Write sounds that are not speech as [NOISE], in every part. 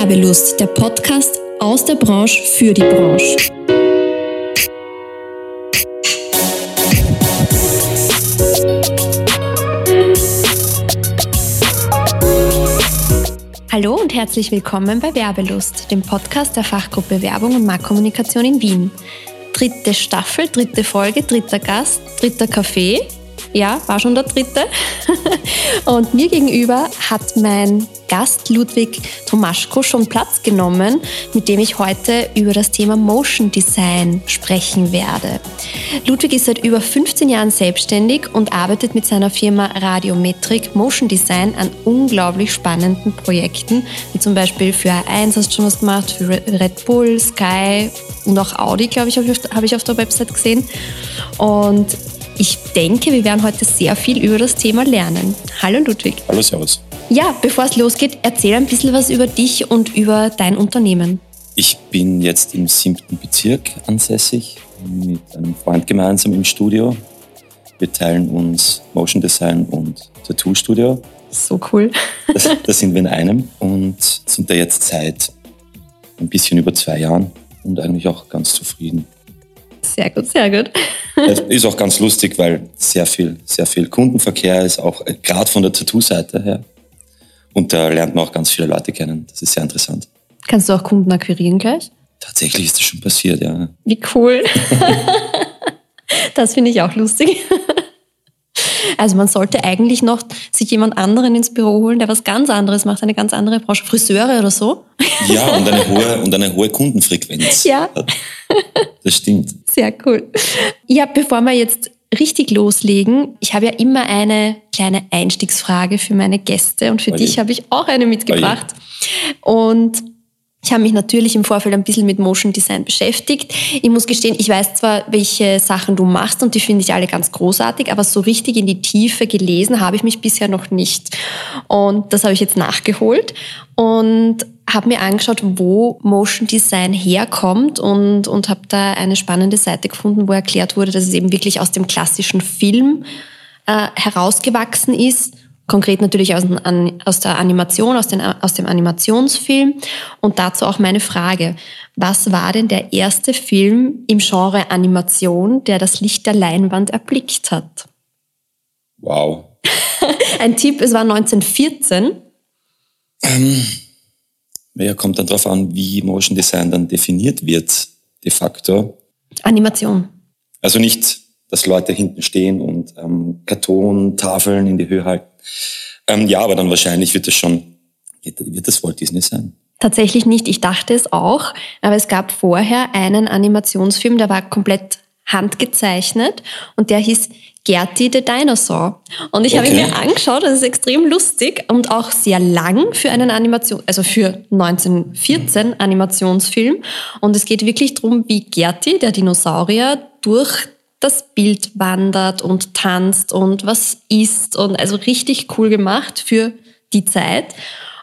Werbelust, der Podcast aus der Branche für die Branche. Hallo und herzlich willkommen bei Werbelust, dem Podcast der Fachgruppe Werbung und Marktkommunikation in Wien. Dritte Staffel, dritte Folge, dritter Gast, dritter Kaffee. Ja, war schon der dritte. [LAUGHS] Und mir gegenüber hat mein Gast Ludwig Tomaschko schon Platz genommen, mit dem ich heute über das Thema Motion Design sprechen werde. Ludwig ist seit über 15 Jahren selbstständig und arbeitet mit seiner Firma Radiometrik Motion Design an unglaublich spannenden Projekten, wie zum Beispiel für A1 hast du schon was gemacht, für Red Bull, Sky und auch Audi, glaube ich, habe ich auf der Website gesehen. Und ich denke, wir werden heute sehr viel über das Thema lernen. Hallo Ludwig. Hallo, Servus. Ja, bevor es losgeht, erzähl ein bisschen was über dich und über dein Unternehmen. Ich bin jetzt im siebten Bezirk ansässig, mit einem Freund gemeinsam im Studio. Wir teilen uns Motion Design und Tattoo Studio. So cool. das sind wir in einem und sind da jetzt seit ein bisschen über zwei Jahren und eigentlich auch ganz zufrieden. Sehr gut, sehr gut. Es ist auch ganz lustig, weil sehr viel, sehr viel Kundenverkehr ist, auch äh, gerade von der Tattoo-Seite her. Und da lernt man auch ganz viele Leute kennen. Das ist sehr interessant. Kannst du auch Kunden akquirieren gleich? Tatsächlich ist das schon passiert, ja. Wie cool. das finde ich auch lustig. Also man sollte eigentlich noch sich jemand anderen ins Büro holen, der was ganz anderes macht, eine ganz andere Branche, Friseure oder so. Ja, und eine hohe, und eine hohe Kundenfrequenz. Ja. Das stimmt. Sehr cool. Ja, bevor wir jetzt richtig loslegen, ich habe ja immer eine kleine Einstiegsfrage für meine Gäste und für Oje. dich habe ich auch eine mitgebracht. Oje. Und ich habe mich natürlich im Vorfeld ein bisschen mit Motion Design beschäftigt. Ich muss gestehen, ich weiß zwar, welche Sachen du machst und die finde ich alle ganz großartig, aber so richtig in die Tiefe gelesen habe ich mich bisher noch nicht. Und das habe ich jetzt nachgeholt und habe mir angeschaut, wo Motion Design herkommt und, und habe da eine spannende Seite gefunden, wo erklärt wurde, dass es eben wirklich aus dem klassischen Film äh, herausgewachsen ist konkret natürlich aus, aus der Animation, aus, den, aus dem Animationsfilm. Und dazu auch meine Frage. Was war denn der erste Film im Genre Animation, der das Licht der Leinwand erblickt hat? Wow. [LAUGHS] Ein Tipp, es war 1914. Ähm, ja, kommt dann darauf an, wie Motion Design dann definiert wird, de facto. Animation. Also nicht, dass Leute hinten stehen und ähm, Kartontafeln in die Höhe halten ähm, ja, aber dann wahrscheinlich wird das schon, wird das Walt Disney sein. Tatsächlich nicht. Ich dachte es auch. Aber es gab vorher einen Animationsfilm, der war komplett handgezeichnet und der hieß Gertie the Dinosaur. Und ich okay. habe ihn mir angeschaut, das ist extrem lustig und auch sehr lang für einen Animation, also für 1914 Animationsfilm. Und es geht wirklich darum, wie Gertie, der Dinosaurier, durch das Bild wandert und tanzt und was isst und also richtig cool gemacht für die Zeit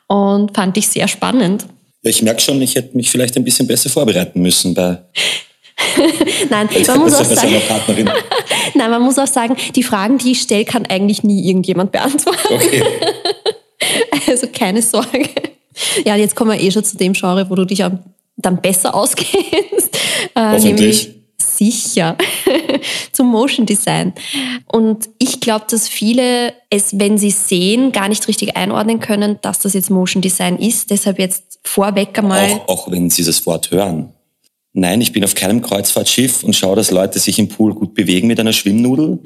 und fand ich sehr spannend. Ich merke schon, ich hätte mich vielleicht ein bisschen besser vorbereiten müssen bei [LAUGHS] Nein, man muss auch sagen, [LAUGHS] Nein, man muss auch sagen, die Fragen, die ich stelle, kann eigentlich nie irgendjemand beantworten. Okay. [LAUGHS] Also keine Sorge. Ja, jetzt kommen wir eh schon zu dem Genre, wo du dich dann besser auskennst. Äh, Hoffentlich sicher zum Motion Design. Und ich glaube, dass viele es, wenn sie sehen, gar nicht richtig einordnen können, dass das jetzt Motion Design ist. Deshalb jetzt vorweg einmal. Auch, auch wenn sie das Wort hören. Nein, ich bin auf keinem Kreuzfahrtschiff und schaue, dass Leute sich im Pool gut bewegen mit einer Schwimmnudel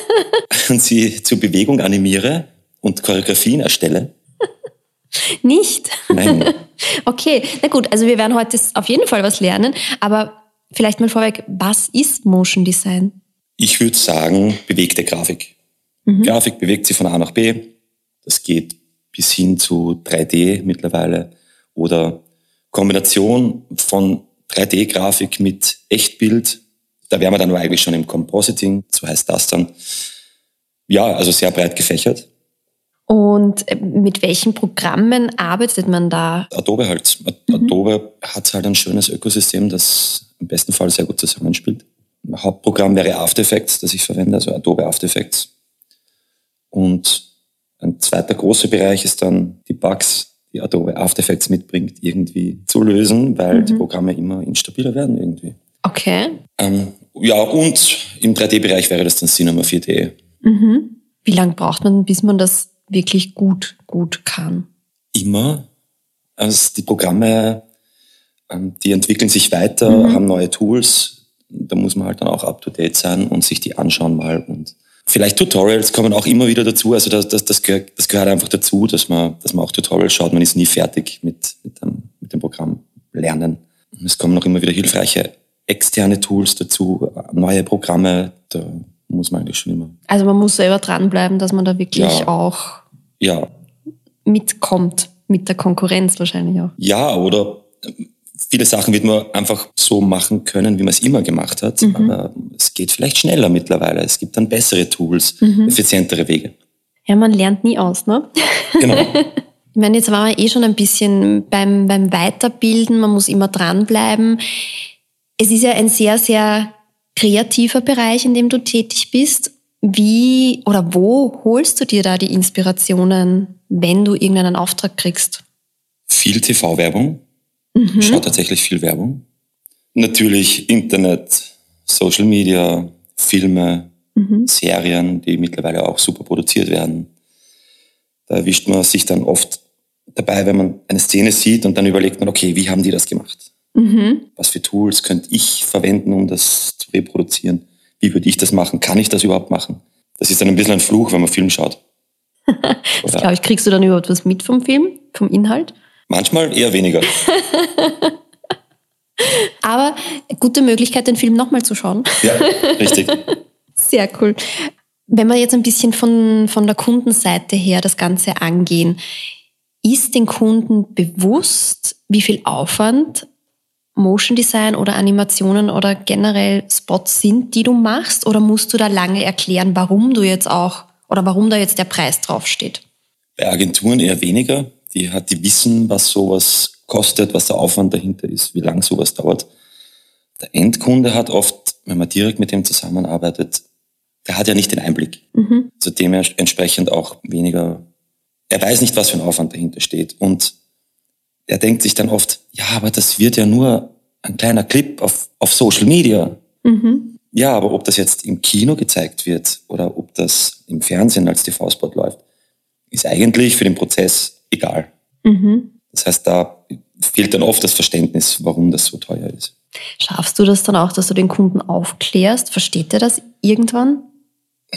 [LAUGHS] und sie zur Bewegung animiere und Choreografien erstelle. Nicht? Nein. [LAUGHS] Okay, na gut, also wir werden heute auf jeden Fall was lernen, aber Vielleicht mal vorweg, was ist Motion Design? Ich würde sagen, bewegte Grafik. Mhm. Grafik bewegt sich von A nach B. Das geht bis hin zu 3D mittlerweile oder Kombination von 3D-Grafik mit Echtbild. Da wären wir dann eigentlich schon im Compositing, so heißt das dann. Ja, also sehr breit gefächert. Und äh, mit welchen Programmen arbeitet man da? Adobe halt. Mhm. Adobe hat halt ein schönes Ökosystem, das im besten Fall sehr gut zusammenspielt. Mein Hauptprogramm wäre After Effects, das ich verwende, also Adobe After Effects. Und ein zweiter großer Bereich ist dann die Bugs, die Adobe After Effects mitbringt, irgendwie zu lösen, weil mhm. die Programme immer instabiler werden irgendwie. Okay. Ähm, ja, und im 3D-Bereich wäre das dann Cinema 4D. Mhm. Wie lange braucht man, bis man das wirklich gut, gut kann? Immer. Also die Programme, ähm, die entwickeln sich weiter, mhm. haben neue Tools. Da muss man halt dann auch up-to-date sein und sich die anschauen mal. Und vielleicht Tutorials kommen auch immer wieder dazu. Also das, das, das, gehört, das gehört einfach dazu, dass man, dass man auch Tutorials schaut. Man ist nie fertig mit, mit, dem, mit dem Programm lernen. Es kommen auch immer wieder hilfreiche externe Tools dazu, neue Programme. Da muss man eigentlich schon immer. Also man muss selber dranbleiben, dass man da wirklich ja. auch ja. mitkommt mit der Konkurrenz wahrscheinlich auch. Ja, oder viele Sachen wird man einfach so machen können, wie man es immer gemacht hat. Mhm. Aber es geht vielleicht schneller mittlerweile. Es gibt dann bessere Tools, mhm. effizientere Wege. Ja, man lernt nie aus, ne? Genau. [LAUGHS] Ich meine, jetzt waren wir eh schon ein bisschen beim, beim Weiterbilden, man muss immer dranbleiben. Es ist ja ein sehr, sehr kreativer Bereich, in dem du tätig bist. Wie oder wo holst du dir da die Inspirationen, wenn du irgendeinen Auftrag kriegst? Viel TV-Werbung. Mhm. Ich schaue tatsächlich viel Werbung. Natürlich Internet, Social Media, Filme, mhm. Serien, die mittlerweile auch super produziert werden. Da erwischt man sich dann oft dabei, wenn man eine Szene sieht und dann überlegt man, okay, wie haben die das gemacht? Mhm. Was für Tools könnte ich verwenden, um das zu reproduzieren? Wie würde ich das machen? Kann ich das überhaupt machen? Das ist dann ein bisschen ein Fluch, wenn man Film schaut. [LAUGHS] das glaube ich, kriegst du dann überhaupt was mit vom Film, vom Inhalt? Manchmal eher weniger. [LAUGHS] Aber gute Möglichkeit, den Film nochmal zu schauen. Ja, richtig. [LAUGHS] Sehr cool. Wenn wir jetzt ein bisschen von, von der Kundenseite her das Ganze angehen, ist den Kunden bewusst, wie viel Aufwand Motion Design oder Animationen oder generell Spots sind, die du machst? Oder musst du da lange erklären, warum du jetzt auch oder warum da jetzt der Preis draufsteht? Bei Agenturen eher weniger. Die, hat, die wissen, was sowas kostet, was der Aufwand dahinter ist, wie lang sowas dauert. Der Endkunde hat oft, wenn man direkt mit dem zusammenarbeitet, der hat ja nicht den Einblick. Mhm. Also dementsprechend auch weniger, er weiß nicht, was für ein Aufwand dahinter steht. Und er denkt sich dann oft, ja, aber das wird ja nur ein kleiner Clip auf, auf Social Media. Mhm. Ja, aber ob das jetzt im Kino gezeigt wird oder ob das im Fernsehen als TV-Spot läuft, ist eigentlich für den Prozess egal. Mhm. Das heißt, da fehlt dann oft das Verständnis, warum das so teuer ist. Schaffst du das dann auch, dass du den Kunden aufklärst? Versteht er das irgendwann?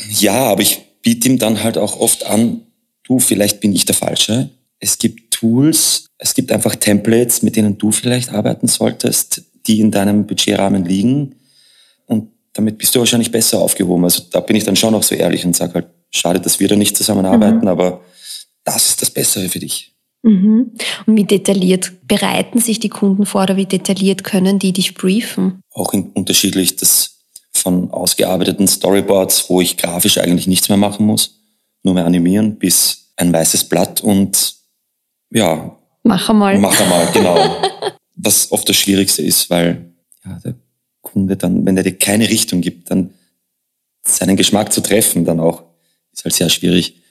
Ja, aber ich biete ihm dann halt auch oft an, du, vielleicht bin ich der Falsche. Es gibt Tools, es gibt einfach Templates, mit denen du vielleicht arbeiten solltest, die in deinem Budgetrahmen liegen. Und damit bist du wahrscheinlich besser aufgehoben. Also da bin ich dann schon auch so ehrlich und sage halt, schade, dass wir da nicht zusammenarbeiten, mhm. aber das ist das Bessere für dich. Mhm. Und wie detailliert bereiten sich die Kunden vor oder wie detailliert können die dich briefen? Auch unterschiedlich, das von ausgearbeiteten Storyboards, wo ich grafisch eigentlich nichts mehr machen muss, nur mehr animieren, bis ein weißes Blatt und ja, Mach einmal. Mach einmal, genau. [LAUGHS] Was oft das Schwierigste ist, weil ja, der Kunde dann, wenn er dir keine Richtung gibt, dann seinen Geschmack zu treffen, dann auch, ist halt sehr schwierig.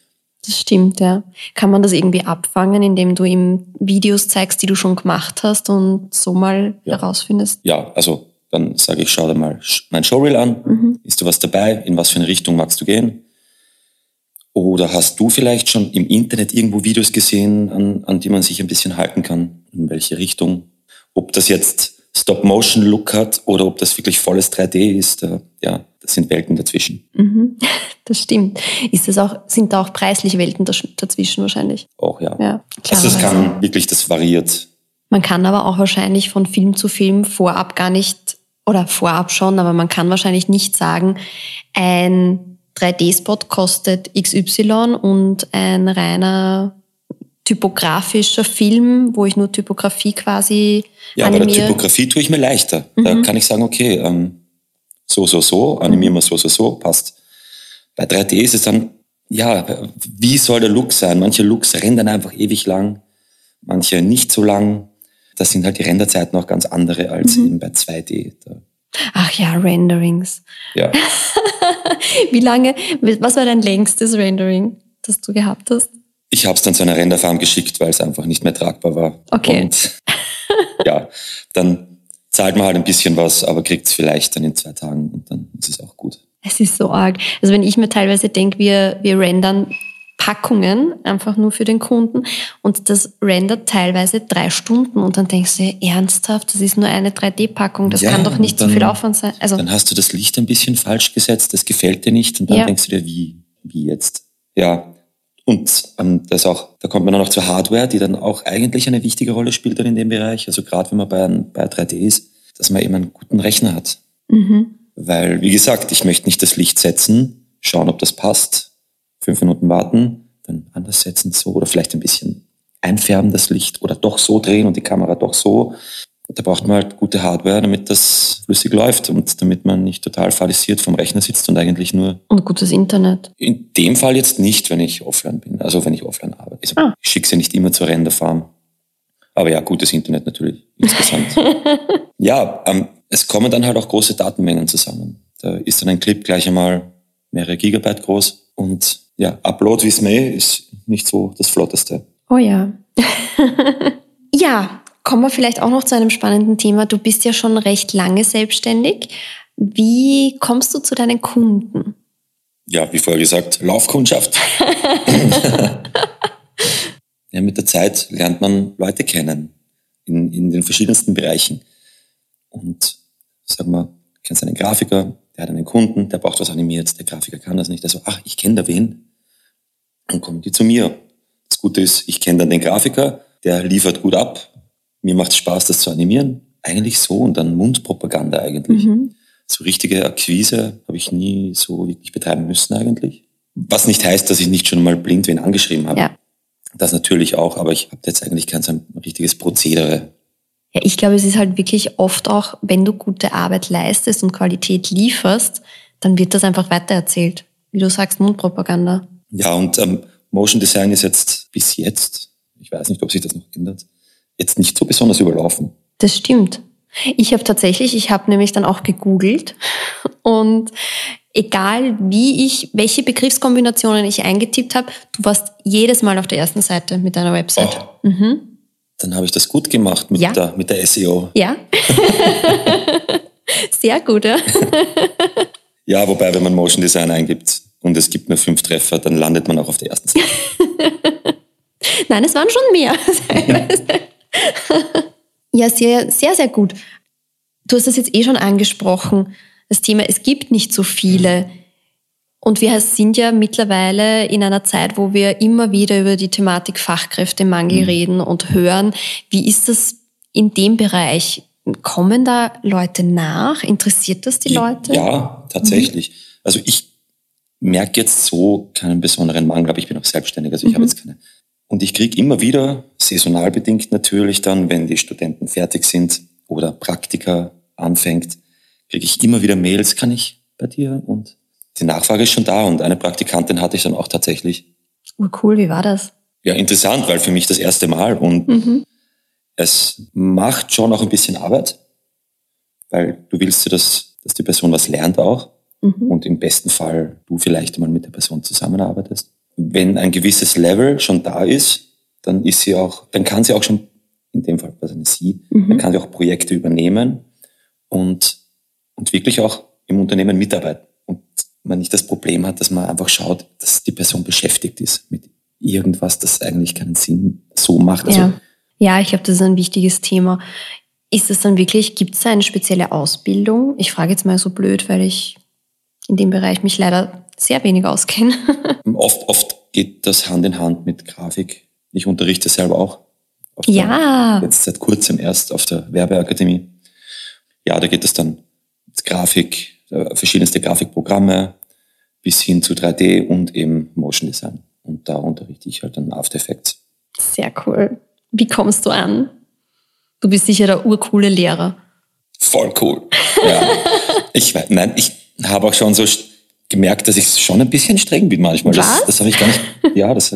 Das stimmt, ja. Kann man das irgendwie abfangen, indem du ihm Videos zeigst, die du schon gemacht hast und so mal ja. herausfindest? Ja, also dann sage ich, schau dir mal mein Showreel an. Mhm. Ist du was dabei? In was für eine Richtung magst du gehen? Oder hast du vielleicht schon im Internet irgendwo Videos gesehen, an, an die man sich ein bisschen halten kann? In welche Richtung? Ob das jetzt Stop-Motion-Look hat oder ob das wirklich volles 3D ist, äh, ja, das sind Welten dazwischen. Mhm, [LAUGHS] das stimmt. Ist das auch, sind da auch preisliche Welten dazwischen wahrscheinlich? Auch, ja. ja also es kann wirklich, das variiert. Man kann aber auch wahrscheinlich von Film zu Film vorab gar nicht, oder vorab schon, aber man kann wahrscheinlich nicht sagen, ein 3D-Spot kostet XY und ein reiner typografischer Film, wo ich nur Typografie quasi Ja, animiere. bei der Typografie tue ich mir leichter. Mhm. Da kann ich sagen, okay, ähm, so, so, so, animieren wir so, so, so, passt. Bei 3D ist es dann, ja, wie soll der Look sein? Manche Looks rendern einfach ewig lang, manche nicht so lang. Das sind halt die Renderzeiten auch ganz andere als mhm. eben bei 2D. Da Ach ja, Renderings. Ja. [LAUGHS] Wie lange, was war dein längstes Rendering, das du gehabt hast? Ich habe es dann zu einer Renderfarm geschickt, weil es einfach nicht mehr tragbar war. Okay. Und ja, dann zahlt man halt ein bisschen was, aber kriegt es vielleicht dann in zwei Tagen und dann ist es auch gut. Es ist so arg. Also wenn ich mir teilweise denke, wir, wir rendern Packungen einfach nur für den Kunden und das rendert teilweise drei Stunden und dann denkst du, ernsthaft, das ist nur eine 3D-Packung, das ja, kann doch nicht dann, so viel Aufwand sein. Also, dann hast du das Licht ein bisschen falsch gesetzt, das gefällt dir nicht und dann ja. denkst du dir, wie, wie jetzt? Ja, und ähm, das auch, da kommt man dann auch zur Hardware, die dann auch eigentlich eine wichtige Rolle spielt dann in dem Bereich. Also gerade wenn man bei, bei 3D ist, dass man eben einen guten Rechner hat. Mhm. Weil, wie gesagt, ich möchte nicht das Licht setzen, schauen, ob das passt, fünf Minuten warten, dann anders setzen, so, oder vielleicht ein bisschen einfärben das Licht oder doch so drehen und die Kamera doch so. Da braucht man halt gute Hardware, damit das flüssig läuft und damit man nicht total fallisiert vom Rechner sitzt und eigentlich nur. Und gutes Internet. In dem Fall jetzt nicht, wenn ich offline bin, also wenn ich offline arbeite. Also ah. Ich schicke sie nicht immer zur Renderfarm. Aber ja, gutes Internet natürlich insgesamt. [LAUGHS] ja, ähm, es kommen dann halt auch große Datenmengen zusammen. Da ist dann ein Clip gleich einmal mehrere Gigabyte groß und ja, Upload wie May ist nicht so das Flotteste. Oh ja. [LAUGHS] ja, kommen wir vielleicht auch noch zu einem spannenden Thema. Du bist ja schon recht lange selbstständig. Wie kommst du zu deinen Kunden? Ja, wie vorher gesagt, Laufkundschaft. [LAUGHS] ja, mit der Zeit lernt man Leute kennen in, in den verschiedensten Bereichen. Und sag mal, kennst einen Grafiker, der hat einen Kunden, der braucht was animiert, der Grafiker kann das nicht. Der so, ach, ich kenne da wen, dann kommen die zu mir. Das Gute ist, ich kenne dann den Grafiker, der liefert gut ab. Mir macht es Spaß, das zu animieren. Eigentlich so und dann Mundpropaganda eigentlich. Mhm. So richtige Akquise habe ich nie so wirklich betreiben müssen eigentlich. Was nicht heißt, dass ich nicht schon mal blind wen angeschrieben habe. Ja. Das natürlich auch, aber ich habe jetzt eigentlich kein so ein richtiges Prozedere. Ja, ich glaube, es ist halt wirklich oft auch, wenn du gute Arbeit leistest und Qualität lieferst, dann wird das einfach weitererzählt. Wie du sagst, Mundpropaganda. Ja, und ähm, Motion Design ist jetzt bis jetzt, ich weiß nicht, ob sich das noch ändert, jetzt nicht so besonders überlaufen. Das stimmt. Ich habe tatsächlich, ich habe nämlich dann auch gegoogelt und egal wie ich, welche Begriffskombinationen ich eingetippt habe, du warst jedes Mal auf der ersten Seite mit deiner Website. Oh. Mhm. Dann habe ich das gut gemacht mit, ja. der, mit der SEO. Ja. [LAUGHS] Sehr gut, ja. [LAUGHS] ja, wobei, wenn man Motion Design eingibt, und es gibt nur fünf Treffer, dann landet man auch auf der ersten Seite. [LAUGHS] Nein, es waren schon mehr. Ja, sehr, sehr, sehr gut. Du hast das jetzt eh schon angesprochen, das Thema, es gibt nicht so viele. Und wir sind ja mittlerweile in einer Zeit, wo wir immer wieder über die Thematik Fachkräftemangel mhm. reden und hören. Wie ist das in dem Bereich? Kommen da Leute nach? Interessiert das die Leute? Ja, tatsächlich. Mhm. Also ich merke jetzt so keinen besonderen Mangel, aber ich bin auch selbstständig, also ich mhm. habe jetzt keine. Und ich kriege immer wieder, saisonal bedingt natürlich dann, wenn die Studenten fertig sind oder Praktika anfängt, kriege ich immer wieder Mails, kann ich bei dir? Und die Nachfrage ist schon da und eine Praktikantin hatte ich dann auch tatsächlich. Oh cool, wie war das? Ja, interessant, weil für mich das erste Mal und mhm. es macht schon auch ein bisschen Arbeit, weil du willst ja, dass, dass die Person was lernt auch mhm. und im besten Fall du vielleicht mal mit der Person zusammenarbeitest. Wenn ein gewisses Level schon da ist, dann ist sie auch, dann kann sie auch schon, in dem Fall was eine sie, mhm. dann kann sie auch Projekte übernehmen und, und wirklich auch im Unternehmen mitarbeiten. Und man nicht das Problem hat, dass man einfach schaut, dass die Person beschäftigt ist mit irgendwas, das eigentlich keinen Sinn so macht. Also, ja. ja, ich glaube, das ist ein wichtiges Thema. Ist es dann wirklich, gibt es eine spezielle Ausbildung? Ich frage jetzt mal so blöd, weil ich in dem Bereich mich leider sehr wenig auskenne. [LAUGHS] oft, oft geht das Hand in Hand mit Grafik. Ich unterrichte selber auch. ja. Der, jetzt seit kurzem erst auf der Werbeakademie. Ja, da geht es dann Grafik, äh, verschiedenste Grafikprogramme bis hin zu 3D und eben Motion Design. Und da unterrichte ich halt dann After Effects. Sehr cool. Wie kommst du an? Du bist sicher der urcoole Lehrer. Voll cool. Ja. [LAUGHS] ich, nein, ich, habe auch schon so gemerkt, dass ich schon ein bisschen streng bin manchmal. Was? Das, das habe ich gar nicht. [LAUGHS] Ja, das.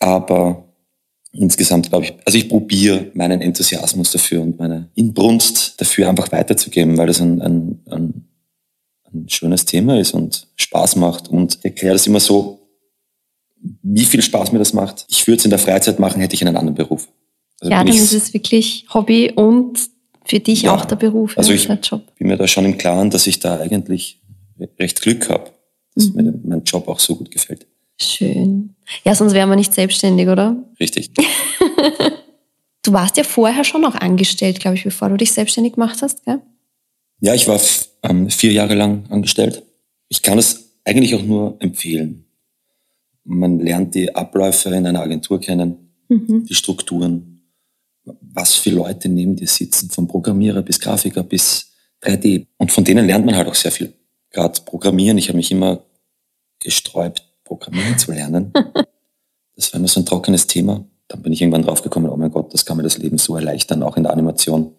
Aber insgesamt glaube ich, also ich probiere meinen Enthusiasmus dafür und meine Inbrunst dafür einfach weiterzugeben, weil das ein, ein, ein, ein schönes Thema ist und Spaß macht. Und ich erkläre das immer so, wie viel Spaß mir das macht. Ich würde es in der Freizeit machen, hätte ich einen anderen Beruf. Also ja, dann ist es wirklich Hobby und für dich ja, auch der Beruf. Also ich bin mir da schon im Klaren, dass ich da eigentlich recht Glück habe, dass mhm. mir mein Job auch so gut gefällt. Schön. Ja, sonst wären wir nicht selbstständig, oder? Richtig. [LAUGHS] du warst ja vorher schon auch angestellt, glaube ich, bevor du dich selbstständig gemacht hast, gell? Ja, ich war ähm, vier Jahre lang angestellt. Ich kann es eigentlich auch nur empfehlen. Man lernt die Abläufe in einer Agentur kennen, mhm. die Strukturen, was für Leute neben dir sitzen, vom Programmierer bis Grafiker bis 3D. Und von denen lernt man halt auch sehr viel. Gerade Programmieren, ich habe mich immer gesträubt, Programmieren zu lernen. [LAUGHS] Das war immer so ein trockenes Thema. Dann bin ich irgendwann draufgekommen, oh mein Gott, das kann mir das Leben so erleichtern, auch in der Animation.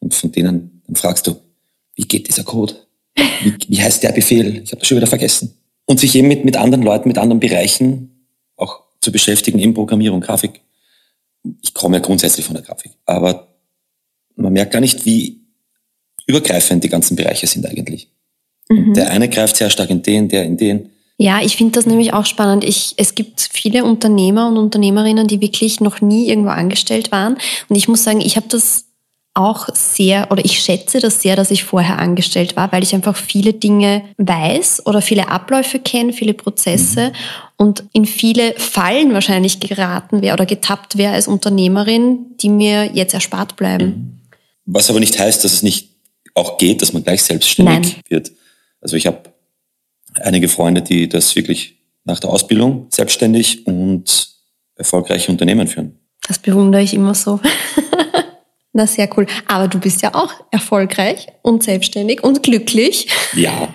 Und von denen, dann fragst du, wie geht dieser Code? Wie, wie heißt der Befehl? Ich habe das schon wieder vergessen. Und sich eben mit, mit anderen Leuten, mit anderen Bereichen auch zu beschäftigen in Programmierung, Grafik. Ich komme ja grundsätzlich von der Grafik. Aber man merkt gar nicht, wie übergreifend die ganzen Bereiche sind eigentlich. Mhm. Der eine greift sehr stark in den, der in den. Ja, ich finde das nämlich auch spannend. Ich, es gibt viele Unternehmer und Unternehmerinnen, die wirklich noch nie irgendwo angestellt waren. Und ich muss sagen, ich habe das auch sehr, oder ich schätze das sehr, dass ich vorher angestellt war, weil ich einfach viele Dinge weiß oder viele Abläufe kenne, viele Prozesse mhm. und in viele Fallen wahrscheinlich geraten wäre oder getappt wäre als Unternehmerin, die mir jetzt erspart bleiben. Mhm. Was aber nicht heißt, dass es nicht auch geht, dass man gleich selbstständig Nein. wird. Also ich habe einige Freunde, die das wirklich nach der Ausbildung selbstständig und erfolgreiche Unternehmen führen. Das bewundere ich immer so. [LAUGHS] Na, sehr cool. Aber du bist ja auch erfolgreich und selbstständig und glücklich. Ja.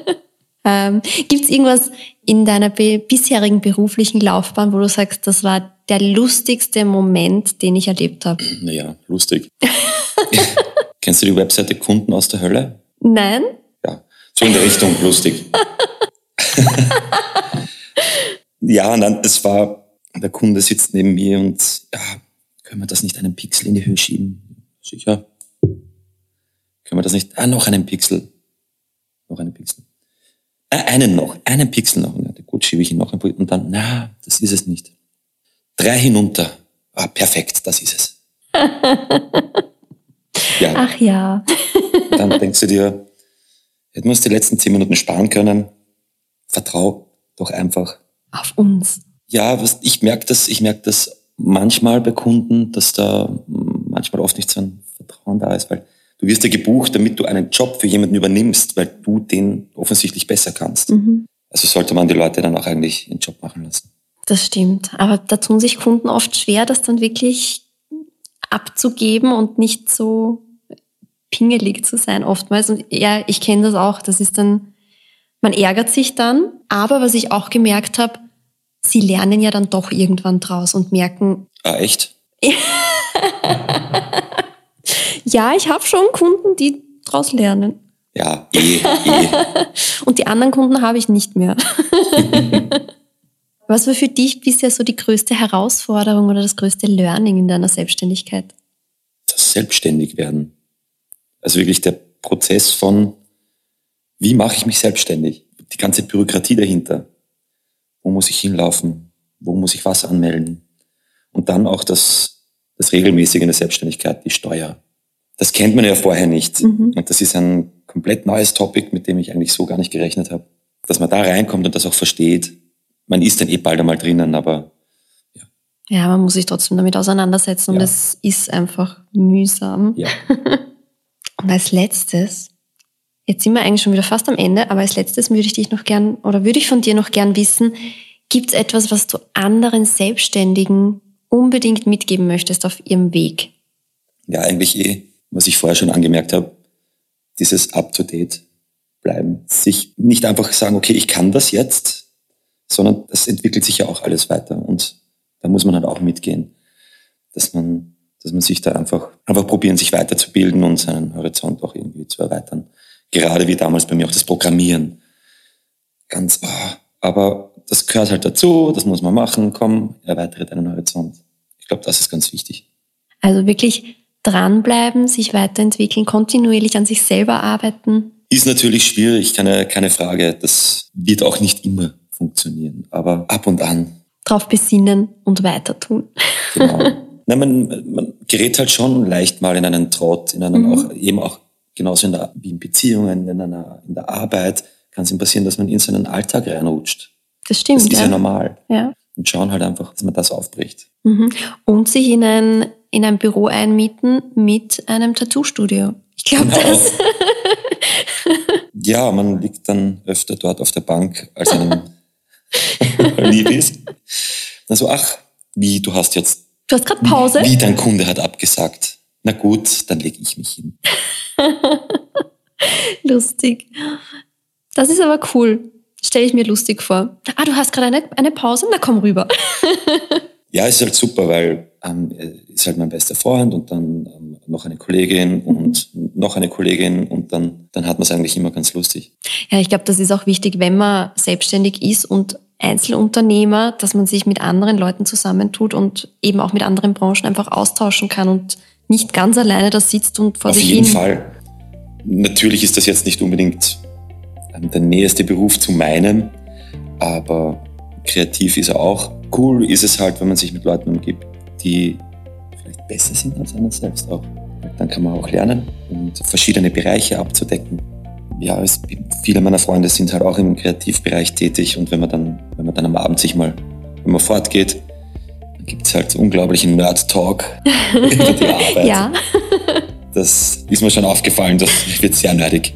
[LAUGHS] ähm, Gibt es irgendwas in deiner be bisherigen beruflichen Laufbahn, wo du sagst, das war der lustigste Moment, den ich erlebt habe? Naja, lustig. [LAUGHS] Kennst du die Webseite Kunden aus der Hölle? Nein. Ja, so in der Richtung lustig. [LAUGHS] ja, nein, es war, der Kunde sitzt neben mir und ja, können wir das nicht einen Pixel in die Höhe schieben? Sicher. Können wir das nicht? Ah, noch einen Pixel. Noch einen Pixel. Ah, einen noch. Einen Pixel noch. Gut, schiebe ich ihn noch ein Und dann, na, das ist es nicht. Drei hinunter. Ah, perfekt, das ist es. [LAUGHS] ja. Ach ja. dann denkst du dir, hätten wir uns die letzten zehn Minuten sparen können. Vertrau doch einfach. Auf uns. Ja, was, ich merke das, ich merke das manchmal bei Kunden, dass da manchmal oft nicht so ein Vertrauen da ist, weil du wirst ja gebucht, damit du einen Job für jemanden übernimmst, weil du den offensichtlich besser kannst. Mhm. Also sollte man die Leute dann auch eigentlich ihren Job machen lassen. Das stimmt. Aber da tun sich Kunden oft schwer, das dann wirklich abzugeben und nicht so pingelig zu sein oftmals. Und ja, ich kenne das auch. Das ist dann, man ärgert sich dann. Aber was ich auch gemerkt habe, sie lernen ja dann doch irgendwann draus und merken. Ah, echt? [LAUGHS] ja, ich habe schon Kunden, die draus lernen. Ja, eh, eh. [LAUGHS] und die anderen Kunden habe ich nicht mehr. [LAUGHS] Was war für dich bisher so die größte Herausforderung oder das größte Learning in deiner Selbstständigkeit? Das Selbstständigwerden. Also wirklich der Prozess von, wie mache ich mich selbstständig? Die ganze Bürokratie dahinter wo muss ich hinlaufen, wo muss ich was anmelden. Und dann auch das, das Regelmäßige in der Selbstständigkeit, die Steuer. Das kennt man ja vorher nicht. Mhm. Und das ist ein komplett neues Topic, mit dem ich eigentlich so gar nicht gerechnet habe. Dass man da reinkommt und das auch versteht. Man ist dann eh bald einmal drinnen, aber ja. Ja, man muss sich trotzdem damit auseinandersetzen und es ist einfach mühsam. Ja. [LAUGHS] und als letztes, Jetzt sind wir eigentlich schon wieder fast am Ende, aber als letztes würde ich dich noch gern oder würde ich von dir noch gern wissen, gibt es etwas, was du anderen Selbstständigen unbedingt mitgeben möchtest auf ihrem Weg? Ja, eigentlich eh, was ich vorher schon angemerkt habe, dieses Up-to-Date bleiben. Sich nicht einfach sagen, okay, ich kann das jetzt, sondern das entwickelt sich ja auch alles weiter und da muss man halt auch mitgehen, dass man, dass man sich da einfach, einfach probieren, sich weiterzubilden und seinen Horizont auch irgendwie zu erweitern. Gerade wie damals bei mir auch das Programmieren. Ganz, oh, aber das gehört halt dazu, das muss man machen, komm, erweitere deinen Horizont. Ich glaube, das ist ganz wichtig. Also wirklich dranbleiben, sich weiterentwickeln, kontinuierlich an sich selber arbeiten. Ist natürlich schwierig, keine, keine Frage. Das wird auch nicht immer funktionieren. Aber ab und an. Drauf besinnen und weiter tun. Genau. [LAUGHS] Nein, man, man gerät halt schon leicht mal in einen Trott, in einen mhm. auch, eben auch genauso in der, wie in Beziehungen, in einer, in der Arbeit kann es ihm passieren, dass man in seinen Alltag reinrutscht. Das stimmt. Das ist ja, ja normal. Ja. Und schauen halt einfach, dass man das aufbricht. Mhm. Und sich in ein, in ein Büro einmieten mit einem Tattoo-Studio. Ich glaube genau. das. [LAUGHS] ja, man liegt dann öfter dort auf der Bank, als einem [LAUGHS] [LAUGHS] lieb ist. Also, ach, wie, du hast jetzt. Du hast gerade Pause? Wie, dein Kunde hat abgesagt. Na gut, dann lege ich mich hin. [LAUGHS] lustig. Das ist aber cool. Stelle ich mir lustig vor. Ah, du hast gerade eine, eine Pause? Na komm rüber. [LAUGHS] ja, ist halt super, weil ähm, ist halt mein bester Freund und dann ähm, noch eine Kollegin und mhm. noch eine Kollegin und dann, dann hat man es eigentlich immer ganz lustig. Ja, ich glaube, das ist auch wichtig, wenn man selbstständig ist und Einzelunternehmer, dass man sich mit anderen Leuten zusammentut und eben auch mit anderen Branchen einfach austauschen kann und nicht ganz alleine da sitzt und vor Auf sich hin. Auf jeden Fall. Natürlich ist das jetzt nicht unbedingt ähm, der nächste Beruf zu meinem, aber kreativ ist er auch. Cool ist es halt, wenn man sich mit Leuten umgibt, die vielleicht besser sind als einer selbst auch. Dann kann man auch lernen und verschiedene Bereiche abzudecken. Ja, es, viele meiner Freunde sind halt auch im Kreativbereich tätig und wenn man dann, wenn man dann am Abend sich mal, wenn man fortgeht, dann gibt es halt unglaublichen Nerd-Talk [LAUGHS] über die Arbeit. Ja. Das ist mir schon aufgefallen, das wird sehr nerdig.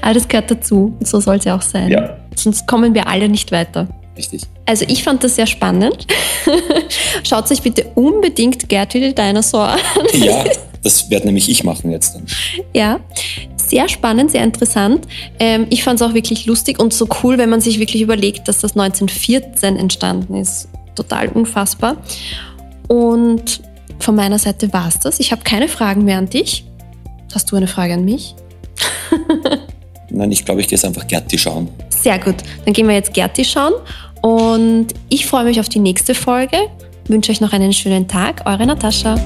Aber das gehört dazu, so soll es ja auch sein. Ja. Sonst kommen wir alle nicht weiter. Richtig. Also ich fand das sehr spannend. [LAUGHS] Schaut euch bitte unbedingt Gertrude the Dinosaur an. Ja, das werde nämlich ich machen jetzt dann. Ja, sehr spannend, sehr interessant. Ähm, ich fand es auch wirklich lustig und so cool, wenn man sich wirklich überlegt, dass das 1914 entstanden ist. Total unfassbar. Und von meiner Seite war es das. Ich habe keine Fragen mehr an dich. Hast du eine Frage an mich? [LAUGHS] Nein, ich glaube, ich gehe jetzt einfach Gerti schauen. Sehr gut. Dann gehen wir jetzt Gerti schauen. Und ich freue mich auf die nächste Folge. Wünsche euch noch einen schönen Tag. Eure Natascha.